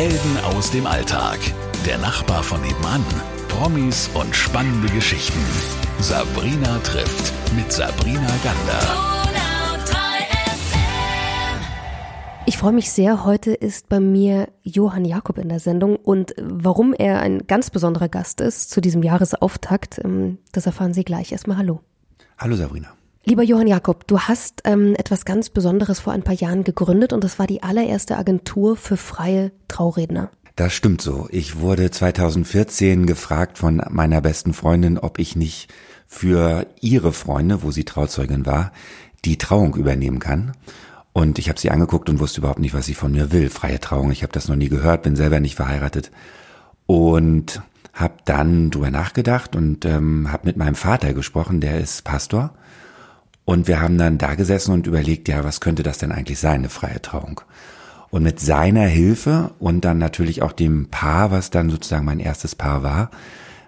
Helden aus dem Alltag. Der Nachbar von nebenan. Promis und spannende Geschichten. Sabrina trifft mit Sabrina Gander. Ich freue mich sehr. Heute ist bei mir Johann Jakob in der Sendung und warum er ein ganz besonderer Gast ist zu diesem Jahresauftakt, ähm, das erfahren Sie gleich. Erstmal Hallo. Hallo Sabrina. Lieber Johann Jakob, du hast ähm, etwas ganz Besonderes vor ein paar Jahren gegründet und das war die allererste Agentur für freie Trauredner. Das stimmt so. Ich wurde 2014 gefragt von meiner besten Freundin, ob ich nicht für ihre Freunde, wo sie Trauzeugin war, die Trauung übernehmen kann. Und ich habe sie angeguckt und wusste überhaupt nicht, was sie von mir will. Freie Trauung, ich habe das noch nie gehört, bin selber nicht verheiratet. Und habe dann drüber nachgedacht und ähm, habe mit meinem Vater gesprochen, der ist Pastor. Und wir haben dann da gesessen und überlegt, ja, was könnte das denn eigentlich sein, eine freie Trauung? Und mit seiner Hilfe und dann natürlich auch dem Paar, was dann sozusagen mein erstes Paar war,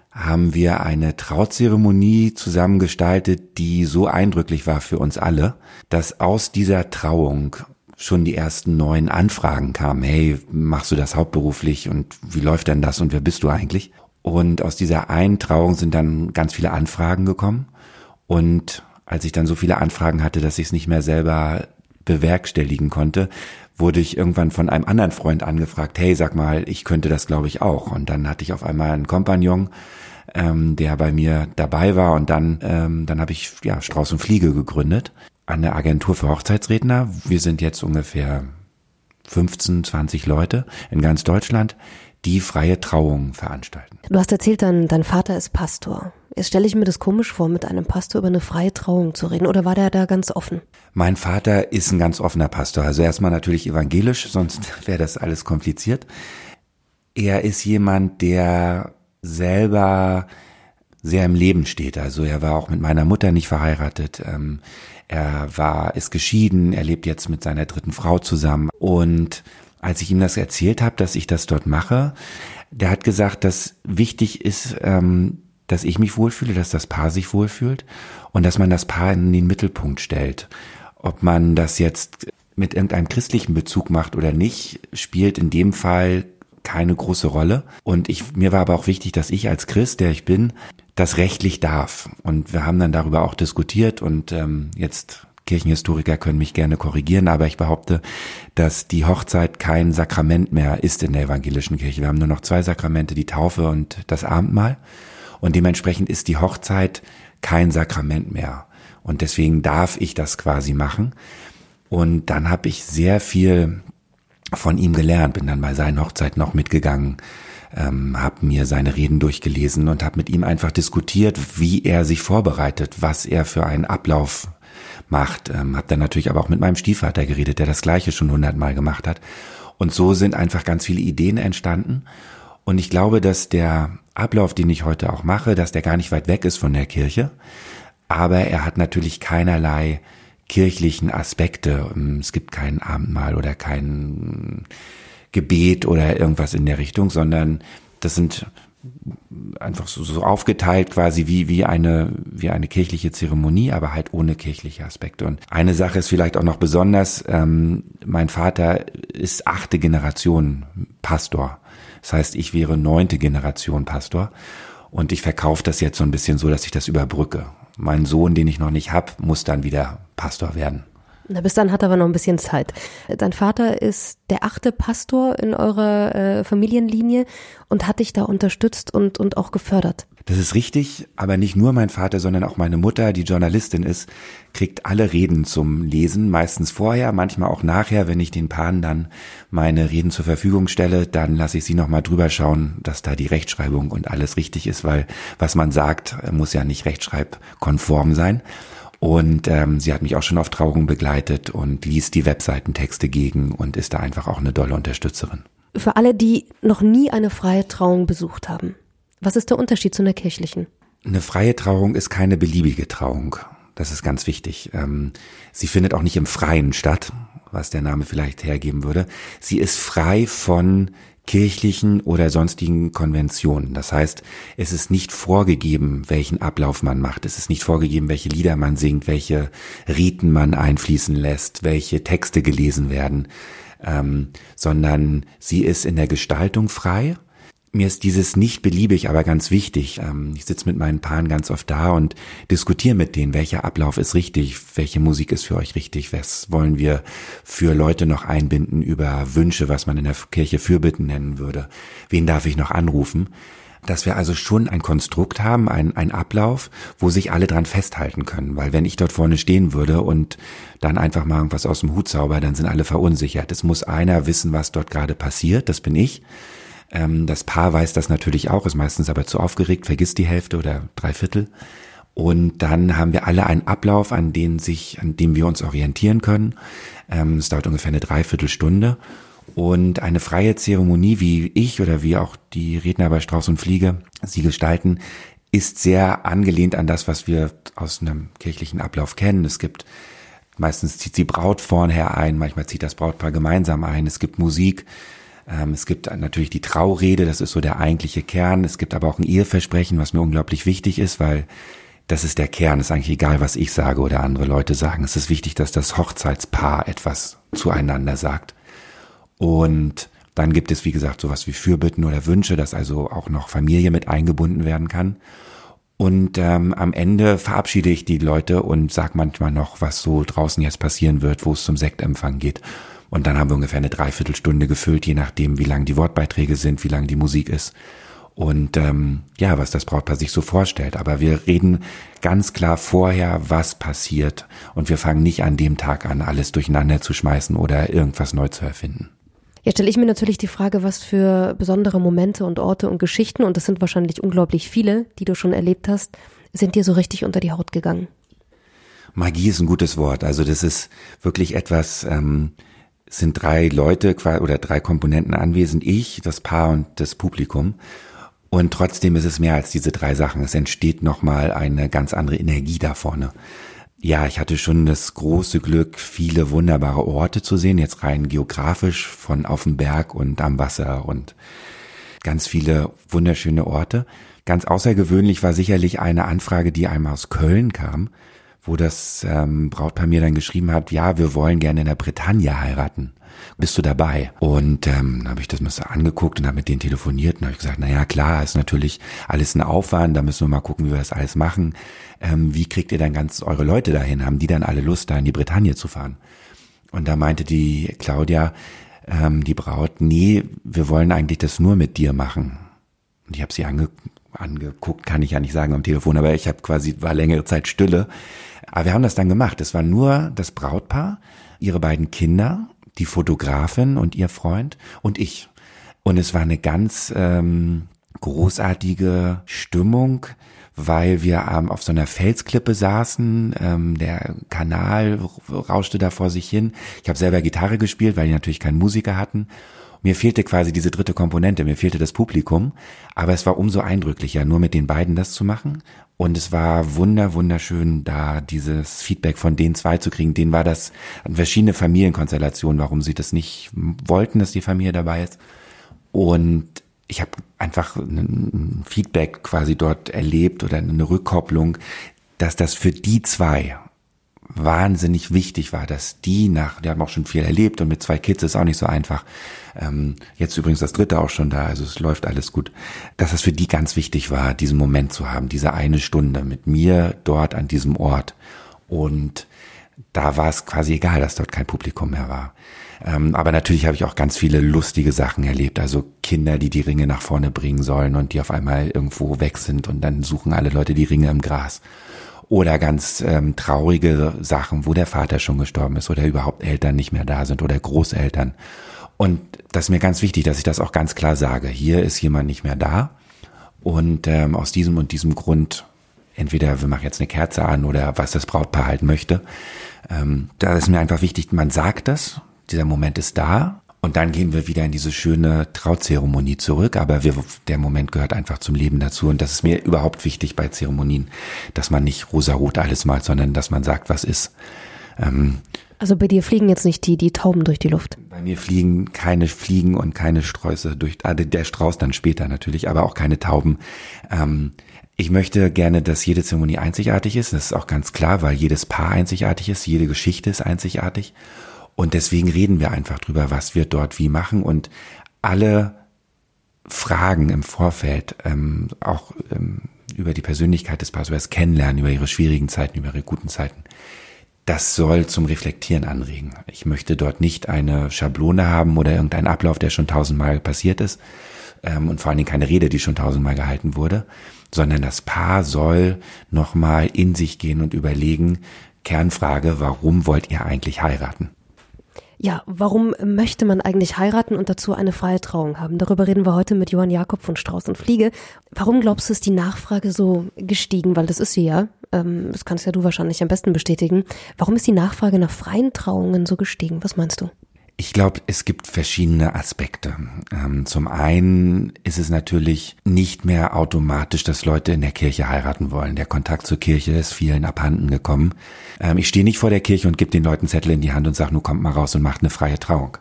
haben wir eine Trauzeremonie zusammengestaltet, die so eindrücklich war für uns alle, dass aus dieser Trauung schon die ersten neuen Anfragen kamen. Hey, machst du das hauptberuflich und wie läuft denn das und wer bist du eigentlich? Und aus dieser einen Trauung sind dann ganz viele Anfragen gekommen und als ich dann so viele Anfragen hatte, dass ich es nicht mehr selber bewerkstelligen konnte, wurde ich irgendwann von einem anderen Freund angefragt, hey, sag mal, ich könnte das glaube ich auch. Und dann hatte ich auf einmal einen Kompagnon, ähm, der bei mir dabei war und dann, ähm, dann habe ich ja Strauß und Fliege gegründet an der Agentur für Hochzeitsredner. Wir sind jetzt ungefähr 15, 20 Leute in ganz Deutschland, die freie Trauungen veranstalten. Du hast erzählt, dein, dein Vater ist Pastor. Jetzt stelle ich mir das komisch vor, mit einem Pastor über eine freie Trauung zu reden. Oder war der da ganz offen? Mein Vater ist ein ganz offener Pastor. Also erstmal natürlich evangelisch, sonst wäre das alles kompliziert. Er ist jemand, der selber sehr im Leben steht. Also er war auch mit meiner Mutter nicht verheiratet. Ähm, er war, ist geschieden. Er lebt jetzt mit seiner dritten Frau zusammen. Und als ich ihm das erzählt habe, dass ich das dort mache, der hat gesagt, dass wichtig ist, ähm, dass ich mich wohlfühle, dass das Paar sich wohlfühlt und dass man das Paar in den Mittelpunkt stellt. Ob man das jetzt mit irgendeinem christlichen Bezug macht oder nicht, spielt in dem Fall keine große Rolle. Und ich, mir war aber auch wichtig, dass ich als Christ, der ich bin, das rechtlich darf. Und wir haben dann darüber auch diskutiert und ähm, jetzt Kirchenhistoriker können mich gerne korrigieren, aber ich behaupte, dass die Hochzeit kein Sakrament mehr ist in der evangelischen Kirche. Wir haben nur noch zwei Sakramente, die Taufe und das Abendmahl. Und dementsprechend ist die Hochzeit kein Sakrament mehr. Und deswegen darf ich das quasi machen. Und dann habe ich sehr viel von ihm gelernt, bin dann bei seinen Hochzeiten noch mitgegangen, ähm, habe mir seine Reden durchgelesen und habe mit ihm einfach diskutiert, wie er sich vorbereitet, was er für einen Ablauf macht. Ähm, habe dann natürlich aber auch mit meinem Stiefvater geredet, der das gleiche schon hundertmal gemacht hat. Und so sind einfach ganz viele Ideen entstanden. Und ich glaube, dass der Ablauf, den ich heute auch mache, dass der gar nicht weit weg ist von der Kirche. Aber er hat natürlich keinerlei kirchlichen Aspekte. Es gibt kein Abendmahl oder kein Gebet oder irgendwas in der Richtung, sondern das sind einfach so, so aufgeteilt quasi wie, wie eine, wie eine kirchliche Zeremonie, aber halt ohne kirchliche Aspekte. Und eine Sache ist vielleicht auch noch besonders, ähm, mein Vater ist achte Generation Pastor. Das heißt, ich wäre neunte Generation Pastor und ich verkaufe das jetzt so ein bisschen so, dass ich das überbrücke. Mein Sohn, den ich noch nicht hab, muss dann wieder Pastor werden. Na, bis dann hat er aber noch ein bisschen Zeit. Dein Vater ist der achte Pastor in eurer äh, Familienlinie und hat dich da unterstützt und, und auch gefördert. Das ist richtig, aber nicht nur mein Vater, sondern auch meine Mutter, die Journalistin ist, kriegt alle Reden zum Lesen, meistens vorher, manchmal auch nachher, wenn ich den Paaren dann meine Reden zur Verfügung stelle, dann lasse ich sie nochmal drüber schauen, dass da die Rechtschreibung und alles richtig ist, weil was man sagt, muss ja nicht rechtschreibkonform sein. Und ähm, sie hat mich auch schon auf Trauungen begleitet und liest die Webseitentexte gegen und ist da einfach auch eine dolle Unterstützerin. Für alle, die noch nie eine freie Trauung besucht haben, was ist der Unterschied zu einer kirchlichen? Eine freie Trauung ist keine beliebige Trauung. Das ist ganz wichtig. Ähm, sie findet auch nicht im Freien statt, was der Name vielleicht hergeben würde. Sie ist frei von kirchlichen oder sonstigen Konventionen. Das heißt, es ist nicht vorgegeben, welchen Ablauf man macht. Es ist nicht vorgegeben, welche Lieder man singt, welche Riten man einfließen lässt, welche Texte gelesen werden. ähm, sondern sie ist in der Gestaltung frei mir ist dieses nicht beliebig, aber ganz wichtig. Ähm, ich sitze mit meinen Paaren ganz oft da und diskutiere mit denen, welcher Ablauf ist richtig, welche Musik ist für euch richtig, was wollen wir für Leute noch einbinden über Wünsche, was man in der Kirche Fürbitten nennen würde, wen darf ich noch anrufen. Dass wir also schon ein Konstrukt haben, ein, ein Ablauf, wo sich alle dran festhalten können. Weil wenn ich dort vorne stehen würde und dann einfach mal irgendwas aus dem Hut zauber, dann sind alle verunsichert. Es muss einer wissen, was dort gerade passiert, das bin ich. Ähm, das Paar weiß das natürlich auch, ist meistens aber zu aufgeregt, vergisst die Hälfte oder drei Viertel. Und dann haben wir alle einen Ablauf, an dem sich, an dem wir uns orientieren können. Ähm, es dauert ungefähr eine Dreiviertelstunde. Und eine freie Zeremonie, wie ich oder wie auch die Redner bei Strauß und Fliege sie gestalten, ist sehr angelehnt an das, was wir aus einem kirchlichen Ablauf kennen. Es gibt meistens zieht die Braut vornher ein, manchmal zieht das Brautpaar gemeinsam ein. Es gibt Musik, es gibt natürlich die Traurede, das ist so der eigentliche Kern. Es gibt aber auch ein Eheversprechen, was mir unglaublich wichtig ist, weil das ist der Kern. Es ist eigentlich egal, was ich sage oder andere Leute sagen. Es ist wichtig, dass das Hochzeitspaar etwas zueinander sagt. Und dann gibt es, wie gesagt, sowas wie Fürbitten oder Wünsche, dass also auch noch Familie mit eingebunden werden kann. Und ähm, am Ende verabschiede ich die Leute und sag manchmal noch, was so draußen jetzt passieren wird, wo es zum Sektempfang geht. Und dann haben wir ungefähr eine Dreiviertelstunde gefüllt, je nachdem, wie lang die Wortbeiträge sind, wie lang die Musik ist. Und ähm, ja, was das Brautpaar sich so vorstellt. Aber wir reden ganz klar vorher, was passiert. Und wir fangen nicht an dem Tag an, alles durcheinander zu schmeißen oder irgendwas neu zu erfinden. Ja, stelle ich mir natürlich die Frage, was für besondere Momente und Orte und Geschichten, und das sind wahrscheinlich unglaublich viele, die du schon erlebt hast, sind dir so richtig unter die Haut gegangen? Magie ist ein gutes Wort. Also das ist wirklich etwas, ähm, sind drei Leute oder drei Komponenten anwesend, ich, das Paar und das Publikum. Und trotzdem ist es mehr als diese drei Sachen. Es entsteht nochmal eine ganz andere Energie da vorne. Ja, ich hatte schon das große Glück, viele wunderbare Orte zu sehen, jetzt rein geografisch von auf dem Berg und am Wasser und ganz viele wunderschöne Orte. Ganz außergewöhnlich war sicherlich eine Anfrage, die einmal aus Köln kam, wo das ähm, Brautpaar mir dann geschrieben hat, ja, wir wollen gerne in der Bretagne heiraten. Bist du dabei? Und ähm, habe ich das mal angeguckt und habe mit denen telefoniert und habe gesagt, na ja, klar, ist natürlich alles ein Aufwand, da müssen wir mal gucken, wie wir das alles machen. Ähm, wie kriegt ihr dann ganz eure Leute dahin? Haben die dann alle Lust, da in die Bretagne zu fahren? Und da meinte die Claudia, ähm, die Braut, nee, wir wollen eigentlich das nur mit dir machen. Und ich habe sie ange angeguckt, kann ich ja nicht sagen am Telefon, aber ich habe quasi, war längere Zeit Stille. Aber wir haben das dann gemacht. Es war nur das Brautpaar, ihre beiden Kinder, die Fotografin und ihr Freund und ich. Und es war eine ganz ähm, großartige Stimmung, weil wir ähm, auf so einer Felsklippe saßen. Ähm, der Kanal rauschte da vor sich hin. Ich habe selber Gitarre gespielt, weil die natürlich keinen Musiker hatten. Mir fehlte quasi diese dritte Komponente, mir fehlte das Publikum, aber es war umso eindrücklicher, nur mit den beiden das zu machen. Und es war wunder, wunderschön, da dieses Feedback von den zwei zu kriegen. Denen war das verschiedene Familienkonstellationen, warum sie das nicht wollten, dass die Familie dabei ist. Und ich habe einfach ein Feedback quasi dort erlebt oder eine Rückkopplung, dass das für die zwei wahnsinnig wichtig war, dass die nach, die haben auch schon viel erlebt und mit zwei Kids ist auch nicht so einfach. Ähm, jetzt übrigens das dritte auch schon da, also es läuft alles gut. Dass es für die ganz wichtig war, diesen Moment zu haben, diese eine Stunde mit mir dort an diesem Ort. Und da war es quasi egal, dass dort kein Publikum mehr war. Ähm, aber natürlich habe ich auch ganz viele lustige Sachen erlebt. Also Kinder, die die Ringe nach vorne bringen sollen und die auf einmal irgendwo weg sind und dann suchen alle Leute die Ringe im Gras. Oder ganz ähm, traurige Sachen, wo der Vater schon gestorben ist oder überhaupt Eltern nicht mehr da sind oder Großeltern. Und das ist mir ganz wichtig, dass ich das auch ganz klar sage. Hier ist jemand nicht mehr da. Und ähm, aus diesem und diesem Grund, entweder wir machen jetzt eine Kerze an oder was das Brautpaar halt möchte, ähm, da ist mir einfach wichtig, man sagt das, dieser Moment ist da und dann gehen wir wieder in diese schöne Trauzeremonie zurück. Aber wir, der Moment gehört einfach zum Leben dazu. Und das ist mir überhaupt wichtig bei Zeremonien, dass man nicht rosarot alles malt, sondern dass man sagt, was ist. Ähm, also bei dir fliegen jetzt nicht die, die Tauben durch die Luft? Bei mir fliegen keine Fliegen und keine Sträuße durch, ah, der Strauß dann später natürlich, aber auch keine Tauben. Ähm, ich möchte gerne, dass jede Zeremonie einzigartig ist. Das ist auch ganz klar, weil jedes Paar einzigartig ist, jede Geschichte ist einzigartig. Und deswegen reden wir einfach drüber, was wir dort wie machen und alle Fragen im Vorfeld, ähm, auch ähm, über die Persönlichkeit des Passworts kennenlernen, über ihre schwierigen Zeiten, über ihre guten Zeiten. Das soll zum Reflektieren anregen. Ich möchte dort nicht eine Schablone haben oder irgendeinen Ablauf, der schon tausendmal passiert ist ähm, und vor allen Dingen keine Rede, die schon tausendmal gehalten wurde, sondern das Paar soll nochmal in sich gehen und überlegen, Kernfrage, warum wollt ihr eigentlich heiraten? Ja, warum möchte man eigentlich heiraten und dazu eine freie Trauung haben? Darüber reden wir heute mit Johann Jakob von Strauß und Fliege. Warum glaubst du, ist die Nachfrage so gestiegen? Weil das ist sie ja. Ähm, das kannst ja du wahrscheinlich am besten bestätigen. Warum ist die Nachfrage nach freien Trauungen so gestiegen? Was meinst du? Ich glaube, es gibt verschiedene Aspekte. Ähm, zum einen ist es natürlich nicht mehr automatisch, dass Leute in der Kirche heiraten wollen. Der Kontakt zur Kirche ist vielen abhanden gekommen. Ähm, ich stehe nicht vor der Kirche und gebe den Leuten Zettel in die Hand und sage, nur kommt mal raus und macht eine freie Trauung.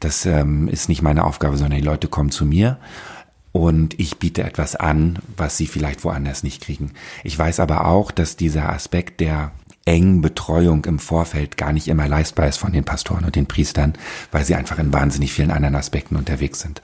Das ähm, ist nicht meine Aufgabe, sondern die Leute kommen zu mir und ich biete etwas an, was sie vielleicht woanders nicht kriegen. Ich weiß aber auch, dass dieser Aspekt der engen Betreuung im Vorfeld gar nicht immer leistbar ist von den Pastoren und den Priestern, weil sie einfach in wahnsinnig vielen anderen Aspekten unterwegs sind.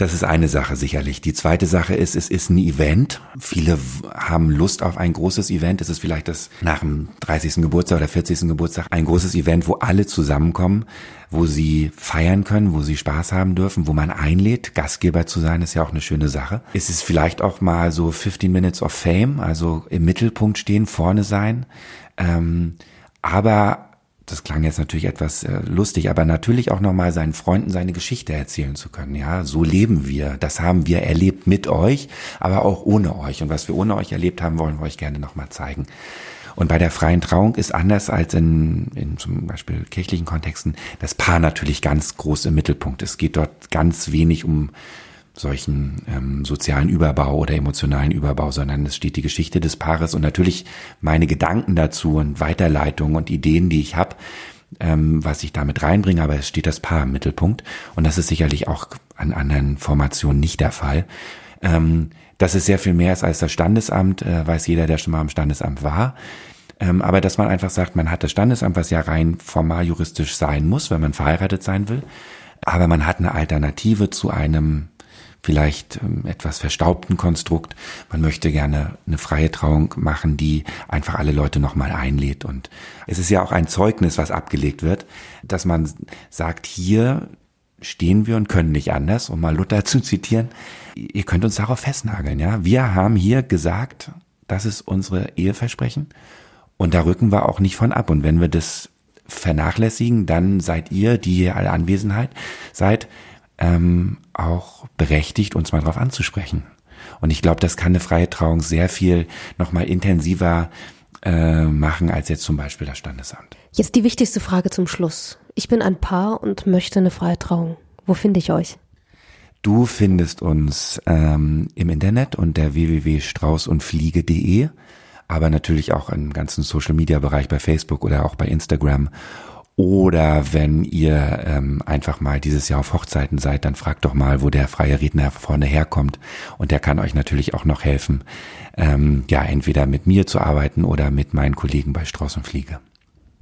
Das ist eine Sache sicherlich. Die zweite Sache ist, es ist ein Event. Viele haben Lust auf ein großes Event. Es ist vielleicht das nach dem 30. Geburtstag oder 40. Geburtstag ein großes Event, wo alle zusammenkommen, wo sie feiern können, wo sie Spaß haben dürfen, wo man einlädt. Gastgeber zu sein ist ja auch eine schöne Sache. Es ist vielleicht auch mal so 15 Minutes of Fame, also im Mittelpunkt stehen, vorne sein. Ähm, aber das klang jetzt natürlich etwas äh, lustig, aber natürlich auch nochmal seinen Freunden seine Geschichte erzählen zu können. Ja, so leben wir. Das haben wir erlebt mit euch, aber auch ohne euch. Und was wir ohne euch erlebt haben, wollen wir euch gerne nochmal zeigen. Und bei der freien Trauung ist anders als in, in zum Beispiel kirchlichen Kontexten das Paar natürlich ganz groß im Mittelpunkt. Es geht dort ganz wenig um solchen ähm, sozialen Überbau oder emotionalen Überbau, sondern es steht die Geschichte des Paares und natürlich meine Gedanken dazu und Weiterleitungen und Ideen, die ich habe, ähm, was ich damit reinbringe, aber es steht das Paar im Mittelpunkt und das ist sicherlich auch an anderen Formationen nicht der Fall. Ähm, dass es sehr viel mehr ist als das Standesamt, äh, weiß jeder, der schon mal am Standesamt war. Ähm, aber dass man einfach sagt, man hat das Standesamt, was ja rein formal juristisch sein muss, wenn man verheiratet sein will. Aber man hat eine Alternative zu einem vielleicht ähm, etwas verstaubten Konstrukt. Man möchte gerne eine freie Trauung machen, die einfach alle Leute nochmal einlädt. Und es ist ja auch ein Zeugnis, was abgelegt wird, dass man sagt, hier stehen wir und können nicht anders, um mal Luther zu zitieren. Ihr könnt uns darauf festnageln, ja. Wir haben hier gesagt, das ist unsere Eheversprechen. Und da rücken wir auch nicht von ab. Und wenn wir das vernachlässigen, dann seid ihr, die hier alle Anwesenheit seid, ähm, auch berechtigt, uns mal drauf anzusprechen. Und ich glaube, das kann eine freie Trauung sehr viel nochmal intensiver äh, machen als jetzt zum Beispiel das Standesamt. Jetzt die wichtigste Frage zum Schluss. Ich bin ein Paar und möchte eine freie Trauung. Wo finde ich euch? Du findest uns ähm, im Internet unter www.straußundfliege.de, aber natürlich auch im ganzen Social Media Bereich bei Facebook oder auch bei Instagram oder wenn ihr ähm, einfach mal dieses Jahr auf Hochzeiten seid, dann fragt doch mal, wo der freie Redner vorne herkommt. Und der kann euch natürlich auch noch helfen, ähm, ja, entweder mit mir zu arbeiten oder mit meinen Kollegen bei Strauß und Fliege.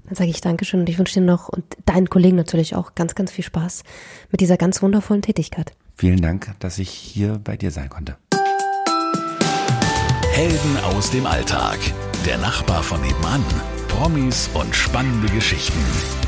Dann sage ich Dankeschön und ich wünsche dir noch und deinen Kollegen natürlich auch ganz, ganz viel Spaß mit dieser ganz wundervollen Tätigkeit. Vielen Dank, dass ich hier bei dir sein konnte. Helden aus dem Alltag. Der Nachbar von nebenan. Promis und spannende Geschichten.